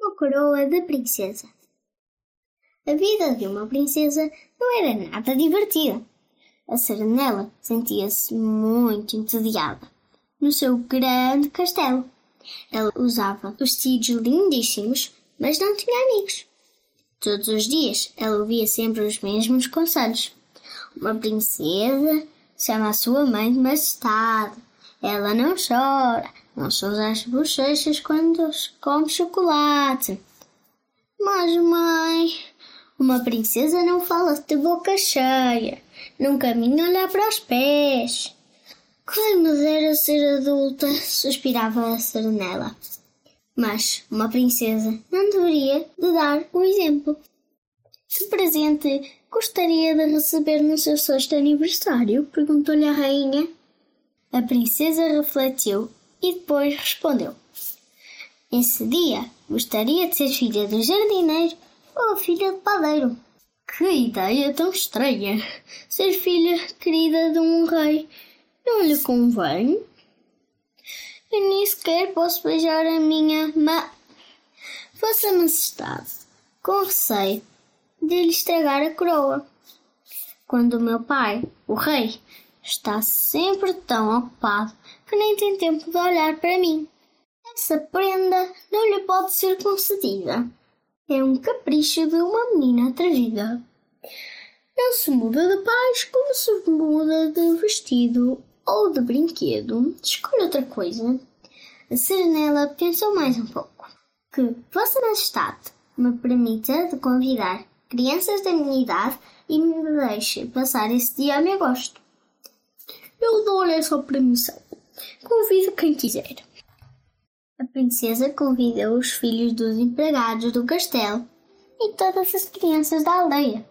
Uma coroa de princesa. A vida de uma princesa não era nada divertida. A Serenela sentia-se muito entediada no seu grande castelo. Ela usava vestidos lindíssimos, mas não tinha amigos. Todos os dias ela ouvia sempre os mesmos conselhos. Uma princesa chama a sua mãe de majestade. Ela não chora, não sousa as bochechas quando come chocolate. Mas, mãe, uma princesa não fala de boca cheia, não caminha olhar para os pés. Quem me dera ser adulta, suspirava a Serenela. Mas uma princesa não deveria de dar o exemplo. Que presente gostaria de receber no seu sexto aniversário? perguntou-lhe a rainha. A princesa refletiu e depois respondeu. Esse dia gostaria de ser filha do jardineiro ou filha de padeiro. Que ideia tão estranha! Ser filha querida de um rei não lhe convém? Eu nem sequer posso beijar a minha mãe. Vossa Majestade, com receio de lhe estragar a coroa. Quando o meu pai, o rei, está sempre tão ocupado que nem tem tempo de olhar para mim. Essa prenda não lhe pode ser concedida. É um capricho de uma menina atrevida. Não se muda de paz como se muda de vestido ou de brinquedo. Escolha outra coisa. A Serenela pensou mais um pouco. Que Vossa Majestade me permita de convidar crianças da minha idade e me deixe passar esse dia a meu gosto. Eu dou-lhe essa permissão. Convido quem quiser. A princesa convidou os filhos dos empregados do castelo e todas as crianças da aldeia.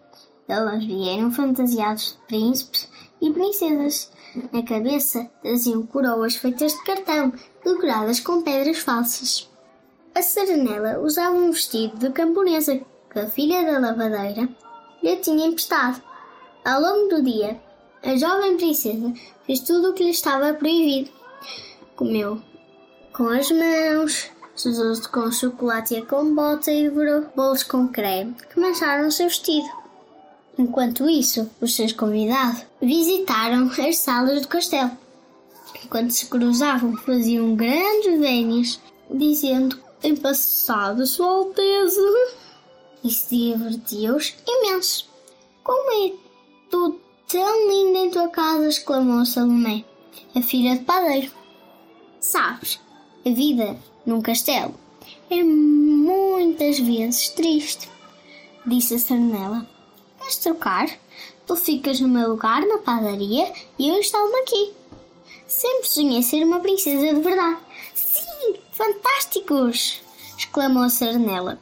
Elas vieram fantasiados de príncipes e princesas. Na cabeça traziam coroas feitas de cartão, decoradas com pedras falsas. A Serenela usava um vestido de camponesa que a filha da lavadeira lhe tinha emprestado. Ao longo do dia, a jovem princesa fez tudo o que lhe estava proibido. Comeu com as mãos, sujou-se com chocolate e com bota e devorou bolos com creme que mancharam o seu vestido. Enquanto isso, os seus convidados visitaram as salas do castelo. Enquanto se cruzavam, faziam grandes vénias, dizendo em passado Sua Alteza. Isso divertia-os imenso. Como é tudo tão lindo em tua casa! exclamou Salomé, a filha de padeiro. Sabes, a vida num castelo é muitas vezes triste, disse a Sarnela. Queres trocar? Tu ficas no meu lugar na padaria e eu instalo-me aqui. Sempre sonhei ser uma princesa de verdade. Sim, fantásticos! exclamou a Sarnela.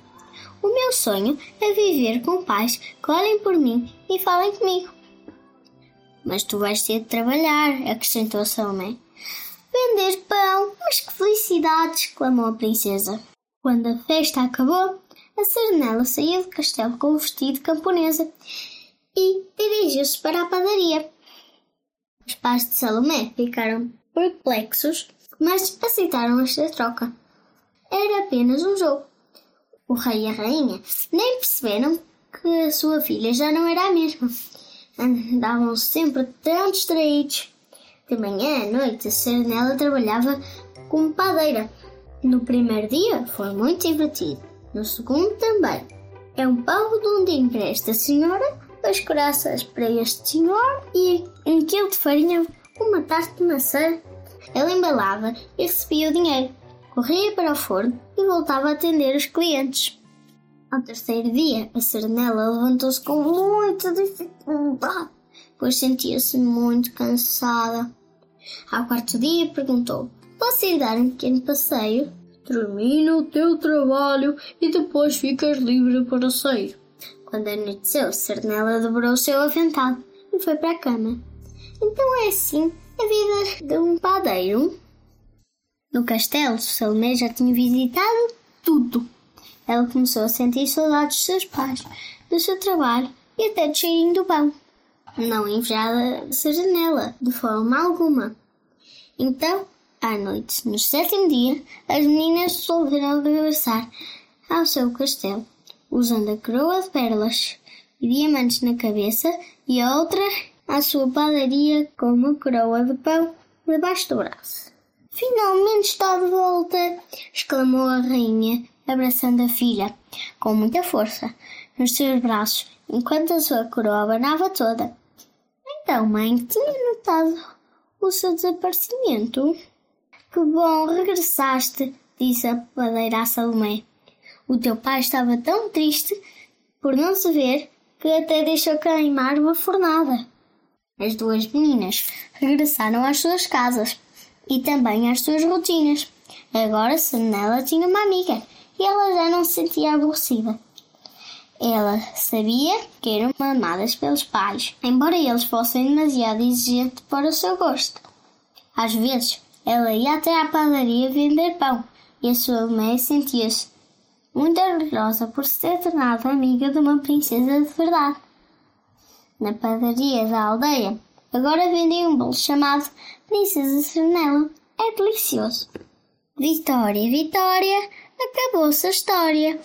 O meu sonho é viver com pais que olhem por mim e falem comigo. Mas tu vais ter de trabalhar, acrescentou Salomé. Vender pão, mas que felicidade! exclamou a princesa. Quando a festa acabou, a Serenela saiu do castelo com o vestido camponesa e dirigiu-se para a padaria. Os pais de Salomé ficaram perplexos, mas aceitaram esta troca. Era apenas um jogo. O rei e a rainha nem perceberam que a sua filha já não era a mesma. Andavam sempre tão distraídos. De manhã à noite, a Serenela trabalhava como padeira. No primeiro dia foi muito divertido. No segundo também. É um pão redondinho para esta senhora, dois corações para este senhor e um quilo de farinha, uma tarte de maçã. Ela embalava e recebia o dinheiro, corria para o forno e voltava a atender os clientes. Ao terceiro dia, a Serenela levantou-se com muita dificuldade, pois sentia-se muito cansada. Ao quarto dia, perguntou: Posso ir dar um pequeno passeio? Termina o teu trabalho e depois ficas livre para sair. Quando anoiteceu, Cernela dobrou o seu avental e foi para a cama. Então é assim a vida de um padeiro. No castelo, Salomé já tinha visitado tudo. Ela começou a sentir saudades dos seus pais, do seu trabalho e até do cheirinho do pão. Não invejava a janela, de forma alguma. Então à noite, no sétimo dia, as meninas resolveram regressar ao seu castelo, usando a coroa de pérolas e diamantes na cabeça e a outra à sua padaria com uma coroa de pão debaixo do braço. Finalmente está de volta! exclamou a rainha, abraçando a filha com muita força nos seus braços, enquanto a sua coroa abanava toda. Então, mãe, tinha notado o seu desaparecimento? Que bom, regressaste, disse a padeira a Salomé. O teu pai estava tão triste por não se ver que até deixou queimar uma fornada. As duas meninas regressaram às suas casas e também às suas rotinas. Agora Senela tinha uma amiga e ela já não se sentia aborrecida. Ela sabia que eram amadas pelos pais, embora eles fossem demasiado exigentes para o seu gosto. Às vezes, ela ia até à padaria vender pão e a sua mãe sentia-se muito orgulhosa por se ter tornado amiga de uma princesa de verdade na padaria da aldeia. Agora vendem um bolo chamado Princesa Serenela. É delicioso. Vitória, Vitória, acabou-se a história.